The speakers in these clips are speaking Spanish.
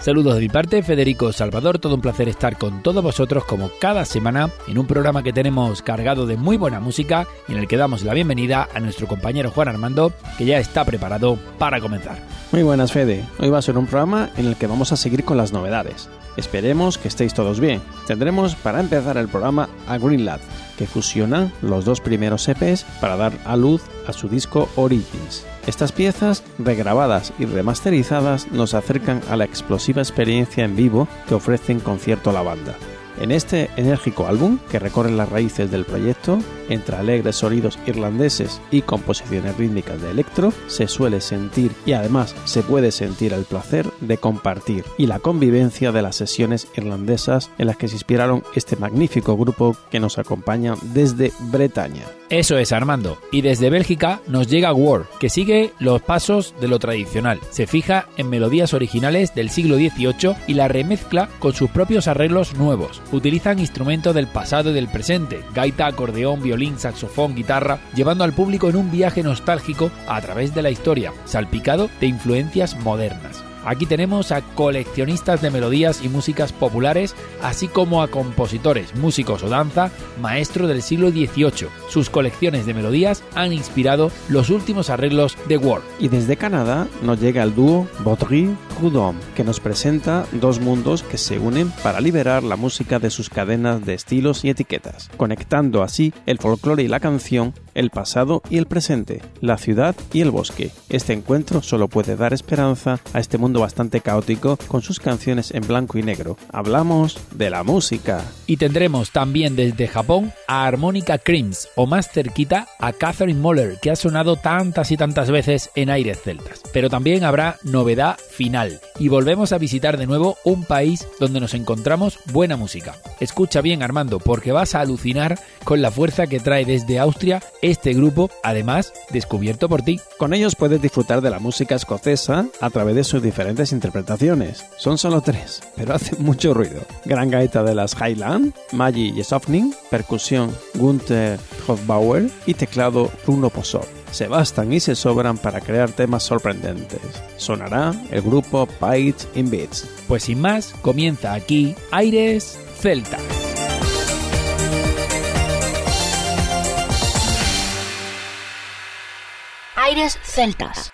Saludos de mi parte, Federico Salvador, todo un placer estar con todos vosotros como cada semana en un programa que tenemos cargado de muy buena música en el que damos la bienvenida a nuestro compañero Juan Armando, que ya está preparado para comenzar. Muy buenas, Fede. Hoy va a ser un programa en el que vamos a seguir con las novedades. Esperemos que estéis todos bien. Tendremos para empezar el programa a Greenland, que fusiona los dos primeros EPs para dar a luz a su disco Origins. Estas piezas, regrabadas y remasterizadas, nos acercan a la explosiva experiencia en vivo que ofrece en concierto la banda. En este enérgico álbum, que recorre las raíces del proyecto, entre alegres sonidos irlandeses y composiciones rítmicas de electro, se suele sentir y además se puede sentir el placer de compartir y la convivencia de las sesiones irlandesas en las que se inspiraron este magnífico grupo que nos acompaña desde Bretaña. Eso es Armando. Y desde Bélgica nos llega War, que sigue los pasos de lo tradicional. Se fija en melodías originales del siglo XVIII y la remezcla con sus propios arreglos nuevos. Utilizan instrumentos del pasado y del presente, gaita, acordeón, violín, saxofón, guitarra, llevando al público en un viaje nostálgico a través de la historia, salpicado de influencias modernas. Aquí tenemos a coleccionistas de melodías y músicas populares, así como a compositores, músicos o danza, maestros del siglo XVIII. Sus colecciones de melodías han inspirado los últimos arreglos de War. Y desde Canadá nos llega el dúo Baudry Prudhomme, que nos presenta dos mundos que se unen para liberar la música de sus cadenas de estilos y etiquetas, conectando así el folclore y la canción, el pasado y el presente, la ciudad y el bosque. Este encuentro solo puede dar esperanza a este mundo bastante caótico con sus canciones en blanco y negro. Hablamos de la música. Y tendremos también desde Japón a Harmonica Creams o más cerquita a Catherine Moller que ha sonado tantas y tantas veces en aires celtas. Pero también habrá novedad final y volvemos a visitar de nuevo un país donde nos encontramos buena música. Escucha bien Armando porque vas a alucinar con la fuerza que trae desde Austria este grupo, además descubierto por ti. Con ellos puedes disfrutar de la música escocesa a través de sus diferentes interpretaciones. Son solo tres, pero hacen mucho ruido. Gran gaita de las Highland, Maggie Jesofning, percusión Gunther Hofbauer y teclado Bruno Posor. Se bastan y se sobran para crear temas sorprendentes. Sonará el grupo Bites in Beats. Pues sin más, comienza aquí Aires Celta. Celtas.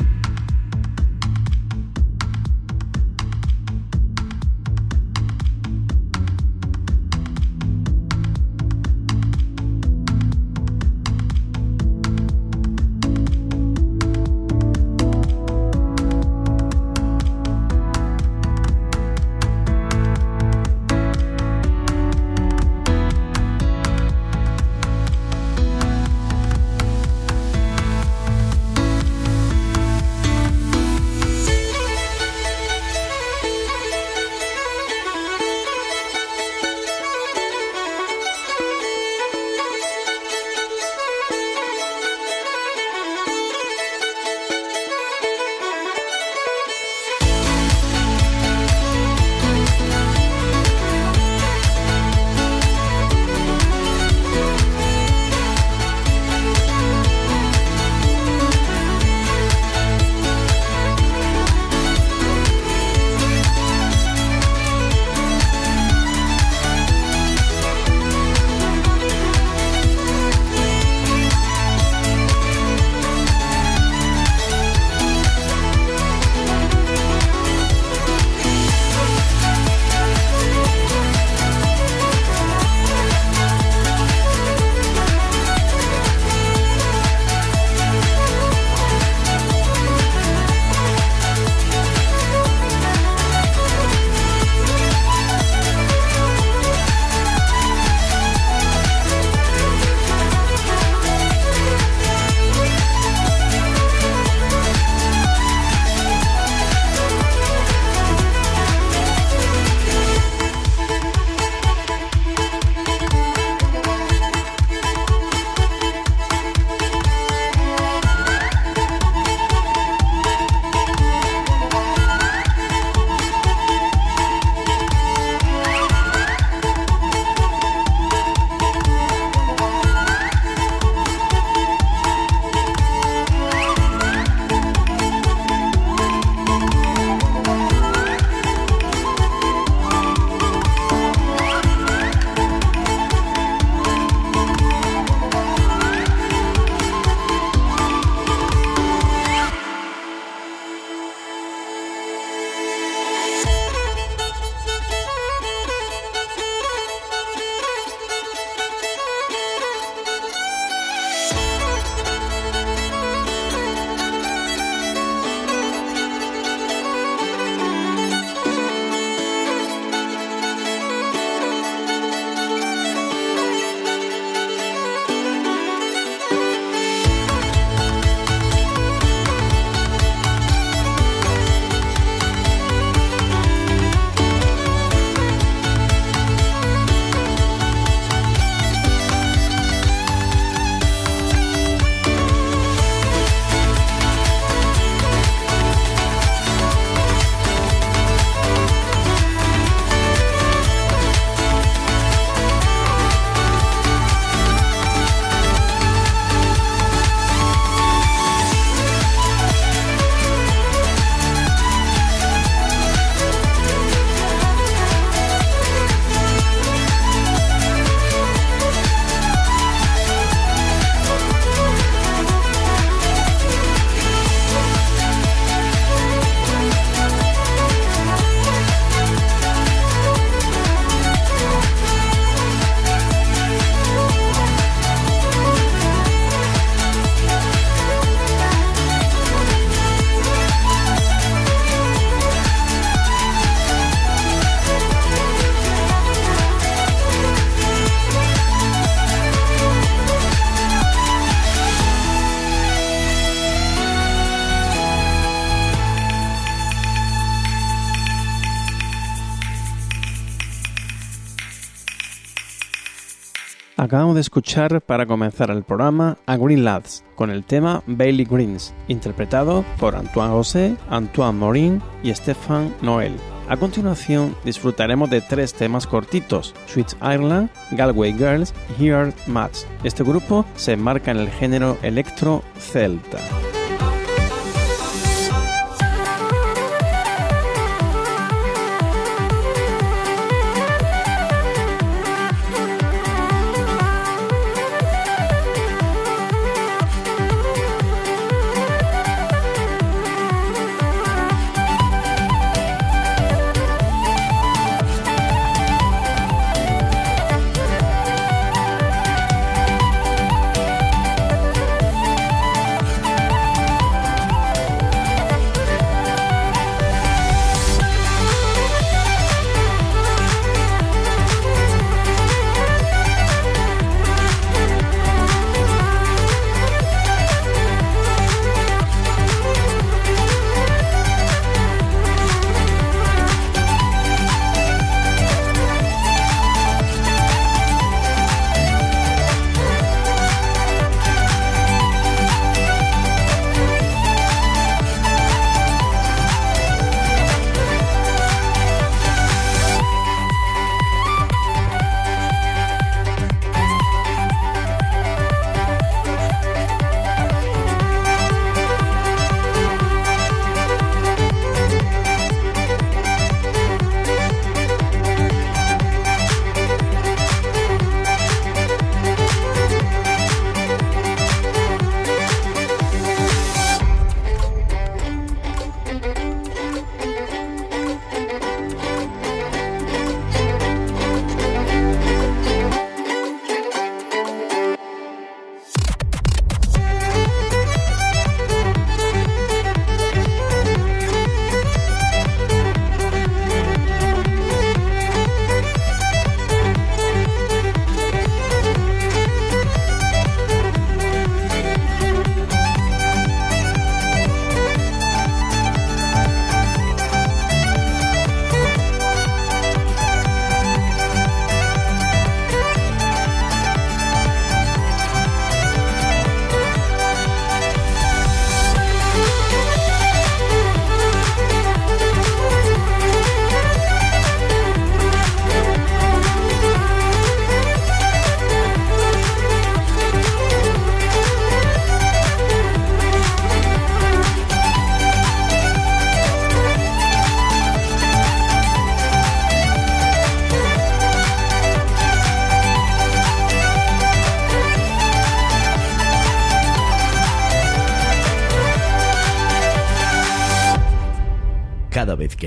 Acabamos de escuchar para comenzar el programa a Green Lads con el tema Bailey Greens, interpretado por Antoine José, Antoine Morin y Stéphane Noël. A continuación disfrutaremos de tres temas cortitos, Sweet Ireland, Galway Girls y Here Mats. Este grupo se enmarca en el género electro celta.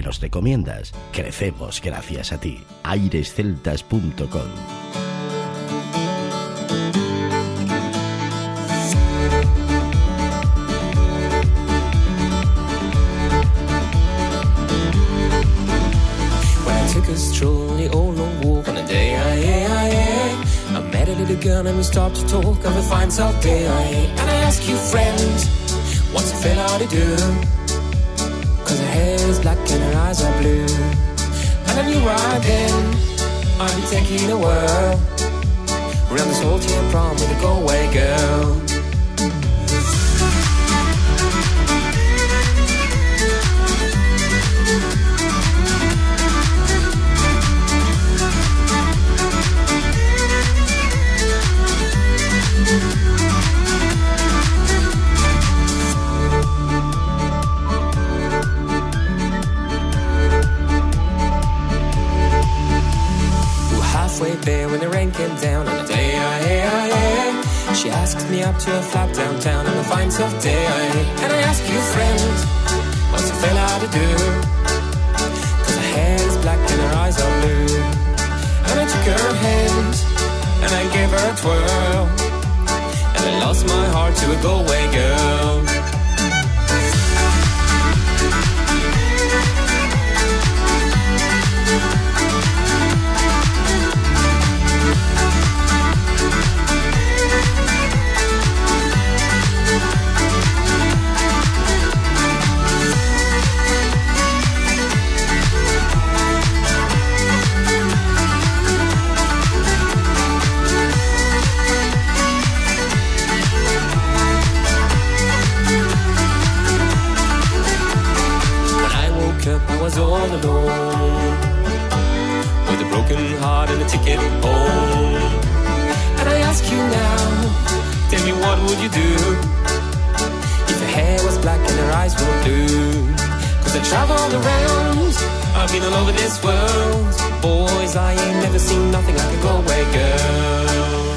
Nos recomiendas. Crecemos gracias a ti. airesceltas.com girl and we stopped to talk of a fine soft day, and I ask you, friend, what's a fella to do? Cause her hair is black skies are blue. And a new ride then, I'll be taking the world. around this whole damn prom with a go away girl. When the rain came down on a day. I, She asked me up to a flat downtown on a fine soft day. And I ask you, friend, what's a fella to do? Cause her hair is black and her eyes are blue. And I took her hand and I gave her a twirl. And I lost my heart to a go away girl. Was all alone. With a broken heart and a ticket home. And I ask you now, tell me what would you do? If her hair was black and her eyes were blue. Cause I traveled around, I've been all over this world. Boys, I ain't never seen nothing like a Galway girl.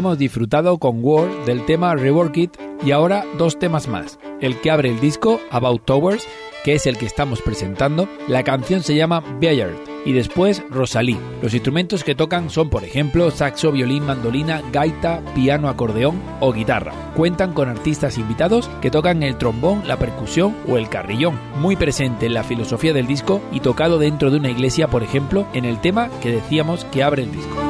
Hemos disfrutado con Word del tema Rework It y ahora dos temas más. El que abre el disco, About Towers, que es el que estamos presentando, la canción se llama Bayard y después Rosalí. Los instrumentos que tocan son, por ejemplo, saxo, violín, mandolina, gaita, piano, acordeón o guitarra. Cuentan con artistas invitados que tocan el trombón, la percusión o el carrillón, muy presente en la filosofía del disco y tocado dentro de una iglesia, por ejemplo, en el tema que decíamos que abre el disco.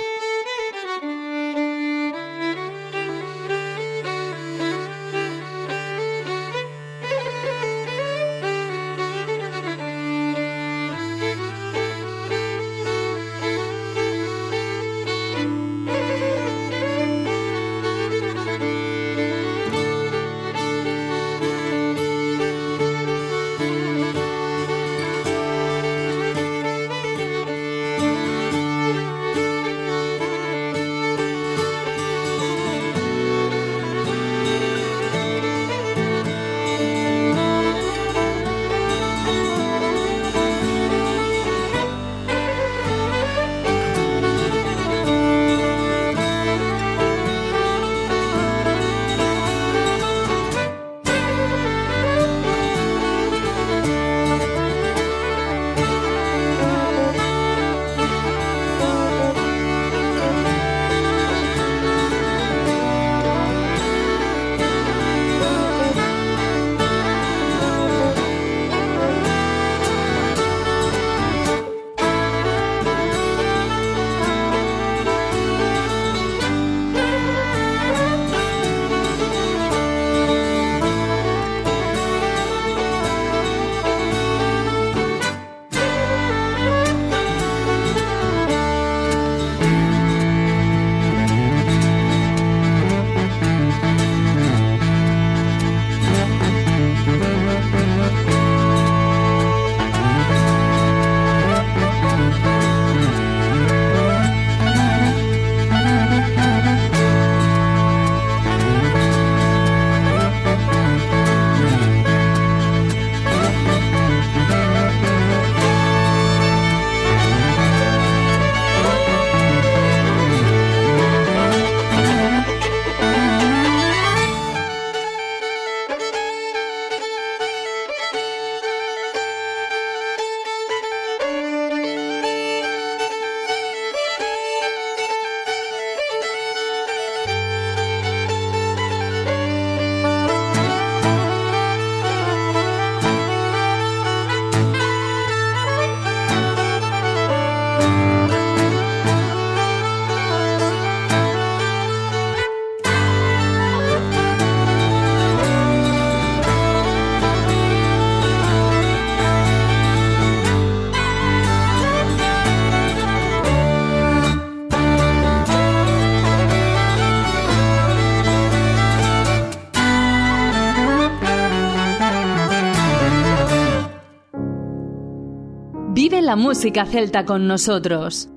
La música celta con nosotros.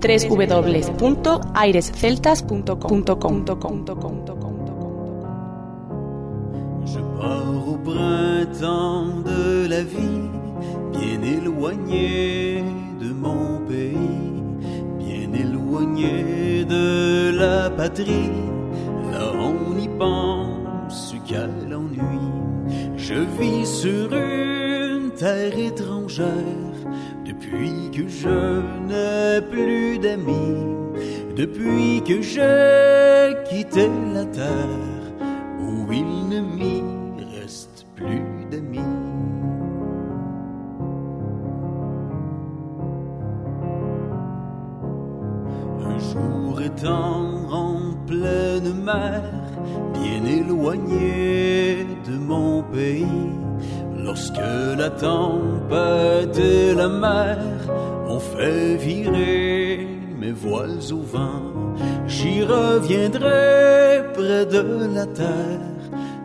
Je étrangère. Depuis que je n'ai plus d'amis, depuis que j'ai reviendrai près de la terre,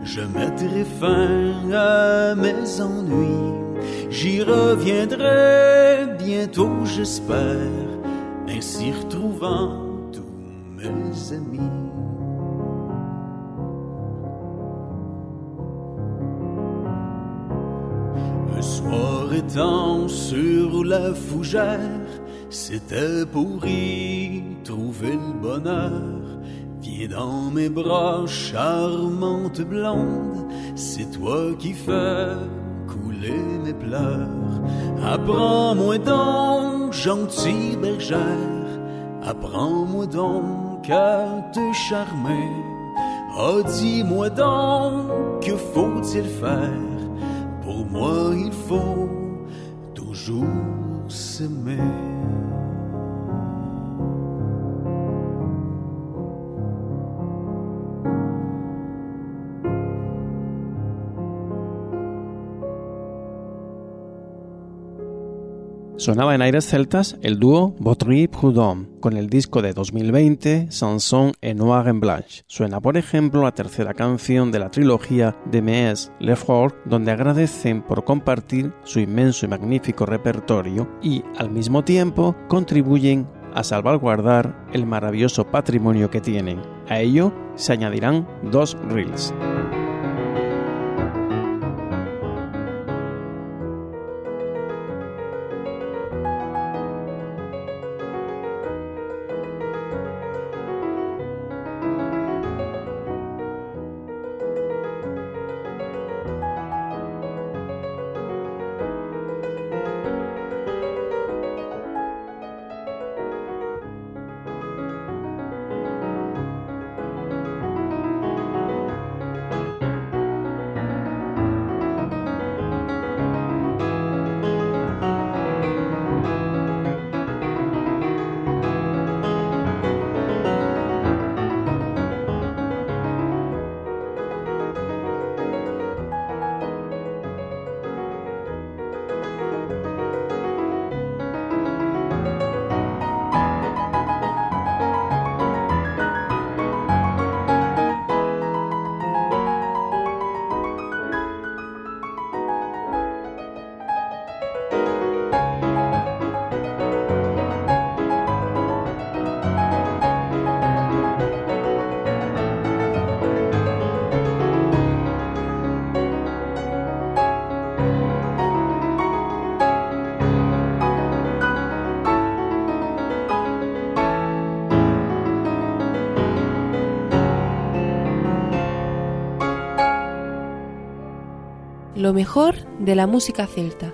je mettrai fin à mes ennuis, j'y reviendrai bientôt, j'espère, ainsi retrouvant tous mes amis. Un soir étant sur la fougère, c'était pour y trouver le bonheur. Viens dans mes bras, charmante blonde, c'est toi qui fais couler mes pleurs. Apprends-moi donc, gentille bergère, apprends-moi donc à te charmer. Oh, dis-moi donc, que faut-il faire? Pour moi, il faut toujours s'aimer. Sonaba en aires celtas el dúo Botry Prudhomme con el disco de 2020 Sanson en Noir en Blanche. Suena, por ejemplo, la tercera canción de la trilogía de Mees Lefort, donde agradecen por compartir su inmenso y magnífico repertorio y, al mismo tiempo, contribuyen a salvaguardar el maravilloso patrimonio que tienen. A ello se añadirán dos reels. Lo mejor de la música celta.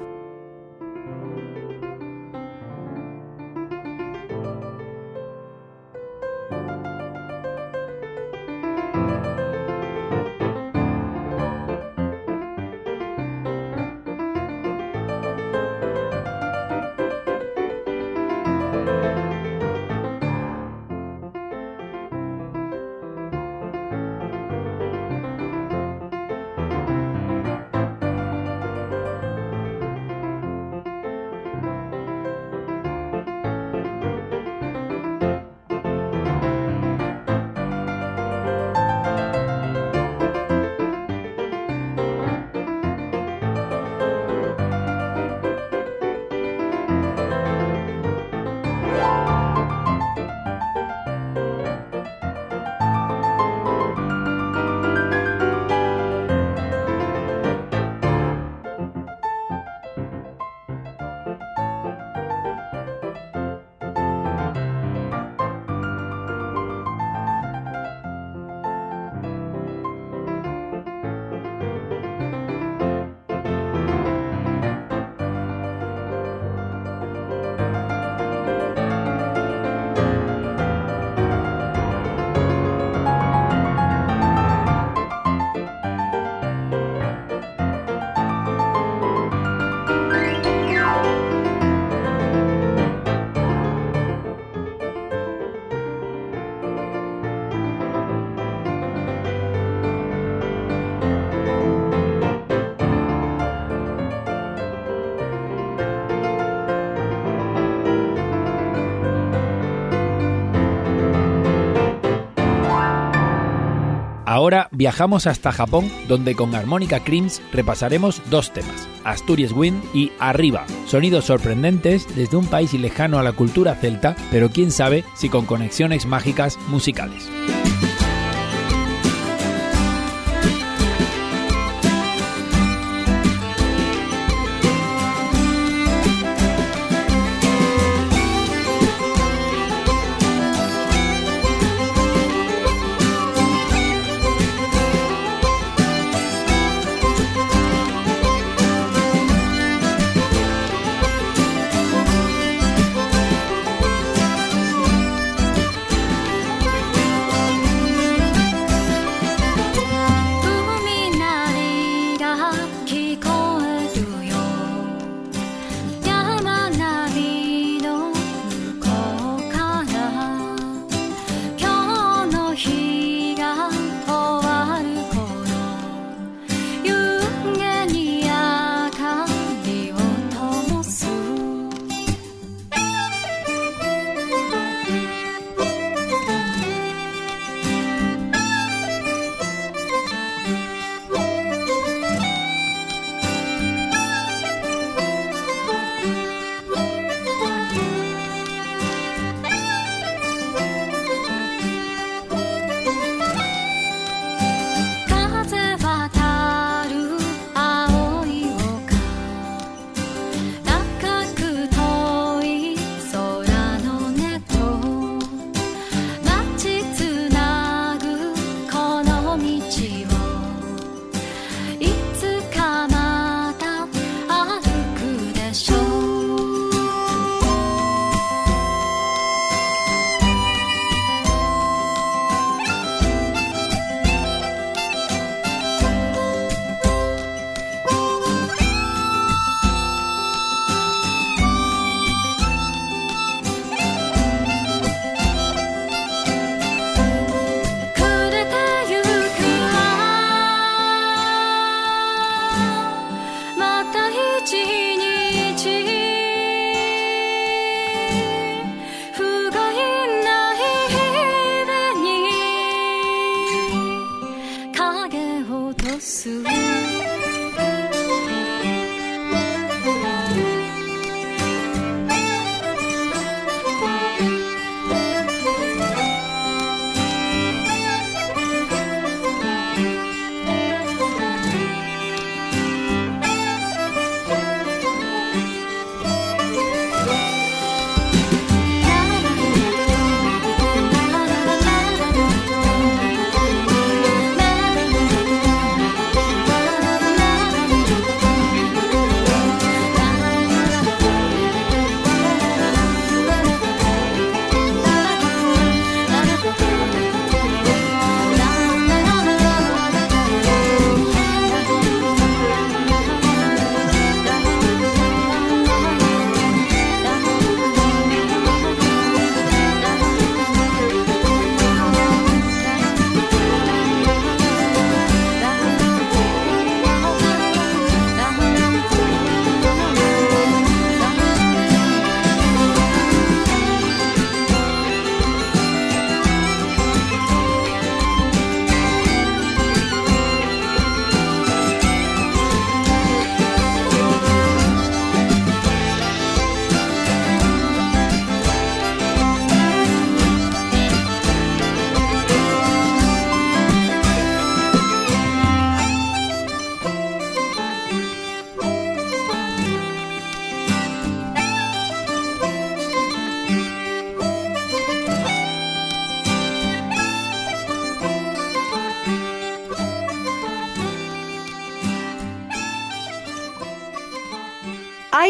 Ahora viajamos hasta Japón, donde con Armónica Creams repasaremos dos temas, Asturias Wind y Arriba, sonidos sorprendentes desde un país lejano a la cultura celta, pero quién sabe si con conexiones mágicas musicales.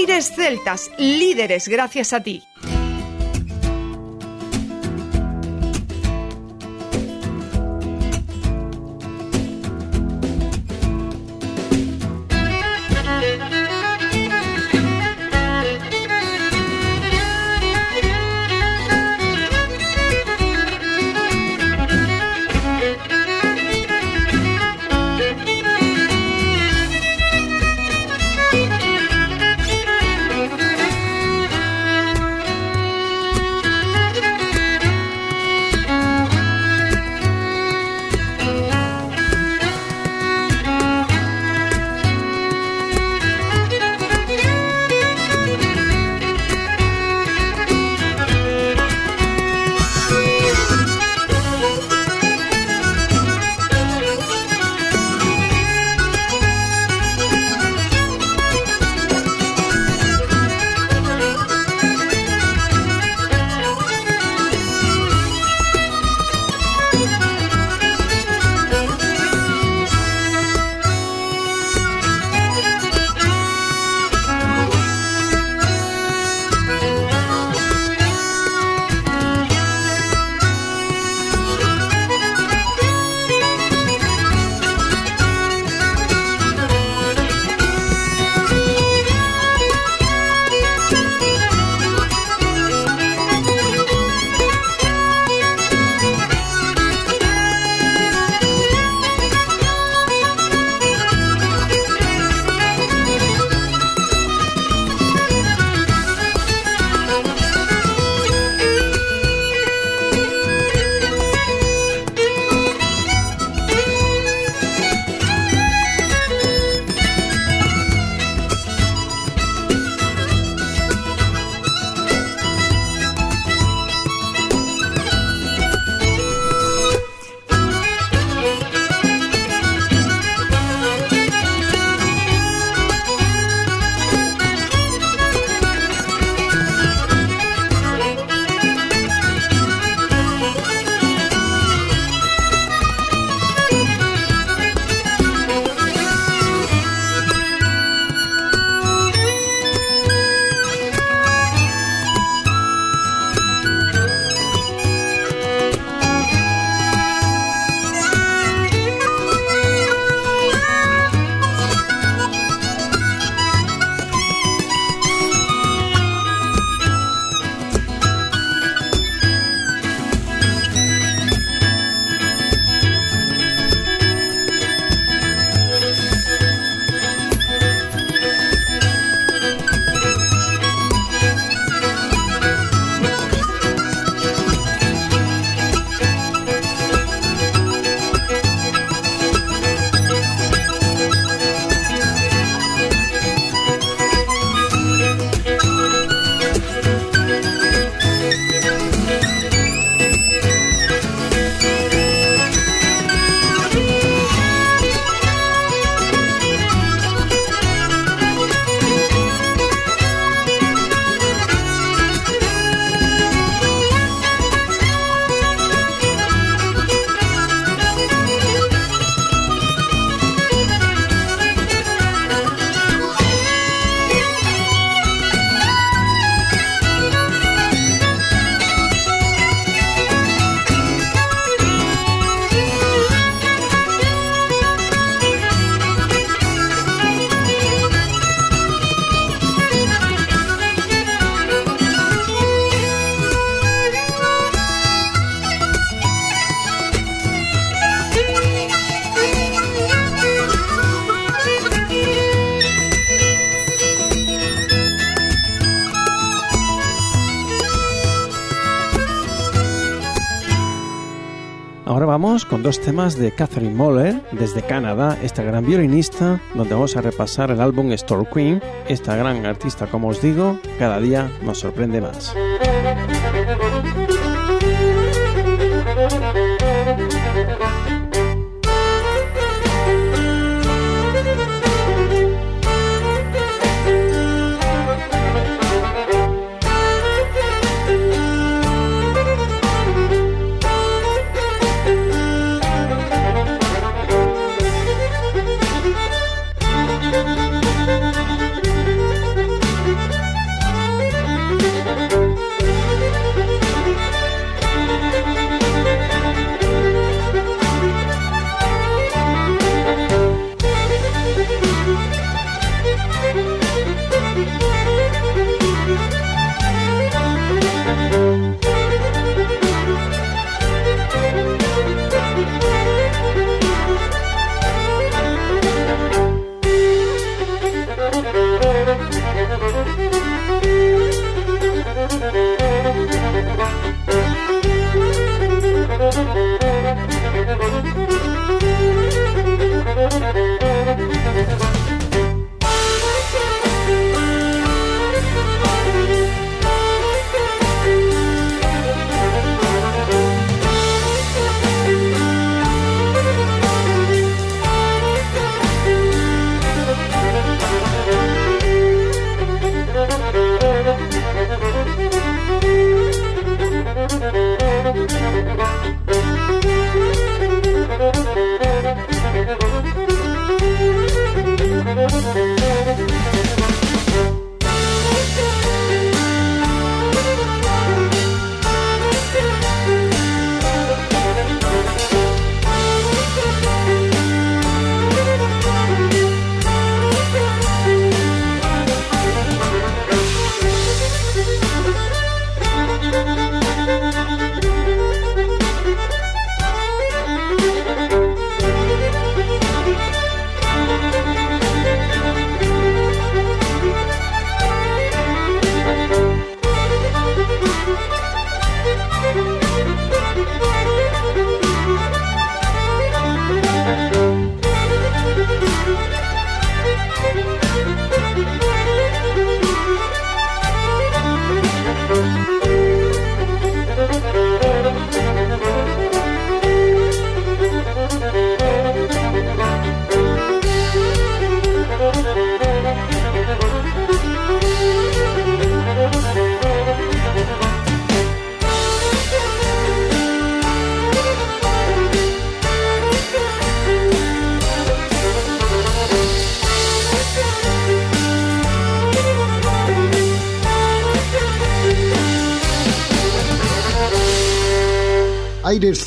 Aires Celtas, líderes gracias a ti. Dos temas de Catherine Moller desde Canadá, esta gran violinista, donde vamos a repasar el álbum Store Queen. Esta gran artista, como os digo, cada día nos sorprende más.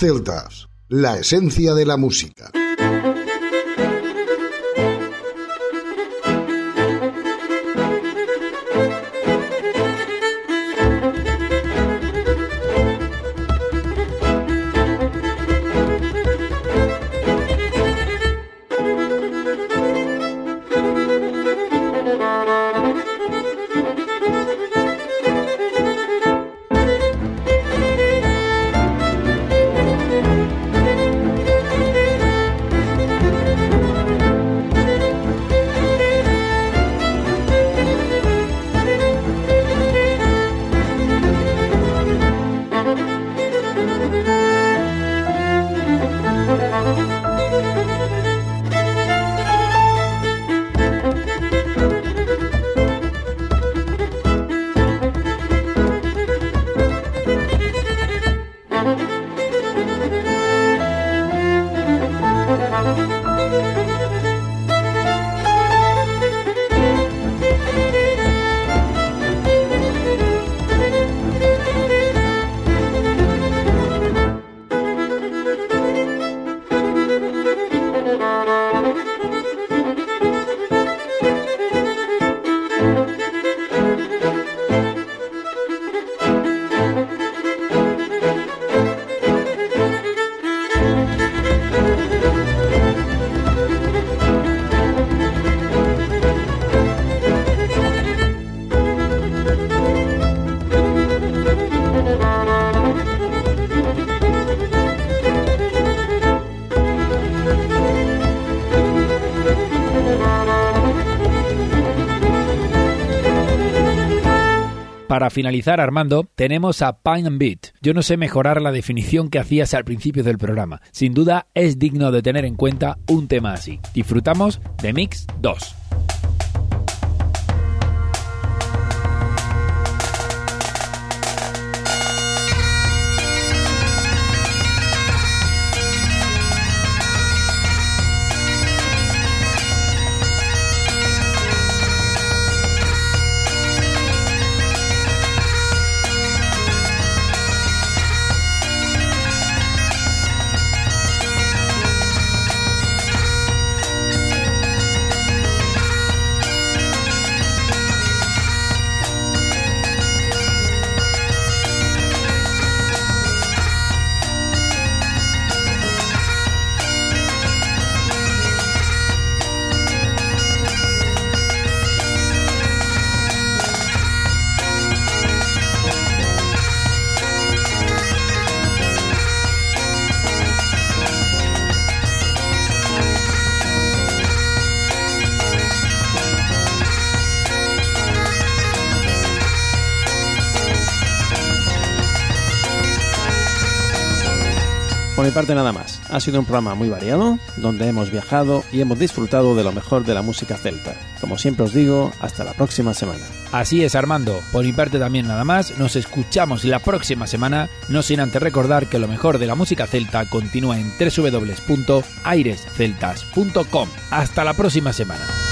Celtas, la esencia de la música. Finalizar, Armando, tenemos a Pine and Beat. Yo no sé mejorar la definición que hacías al principio del programa. Sin duda es digno de tener en cuenta un tema así. Disfrutamos de Mix 2. Por mi parte nada más. Ha sido un programa muy variado, donde hemos viajado y hemos disfrutado de lo mejor de la música celta. Como siempre os digo, hasta la próxima semana. Así es, Armando. Por mi parte también nada más. Nos escuchamos la próxima semana, no sin antes recordar que lo mejor de la música celta continúa en www.airesceltas.com. Hasta la próxima semana.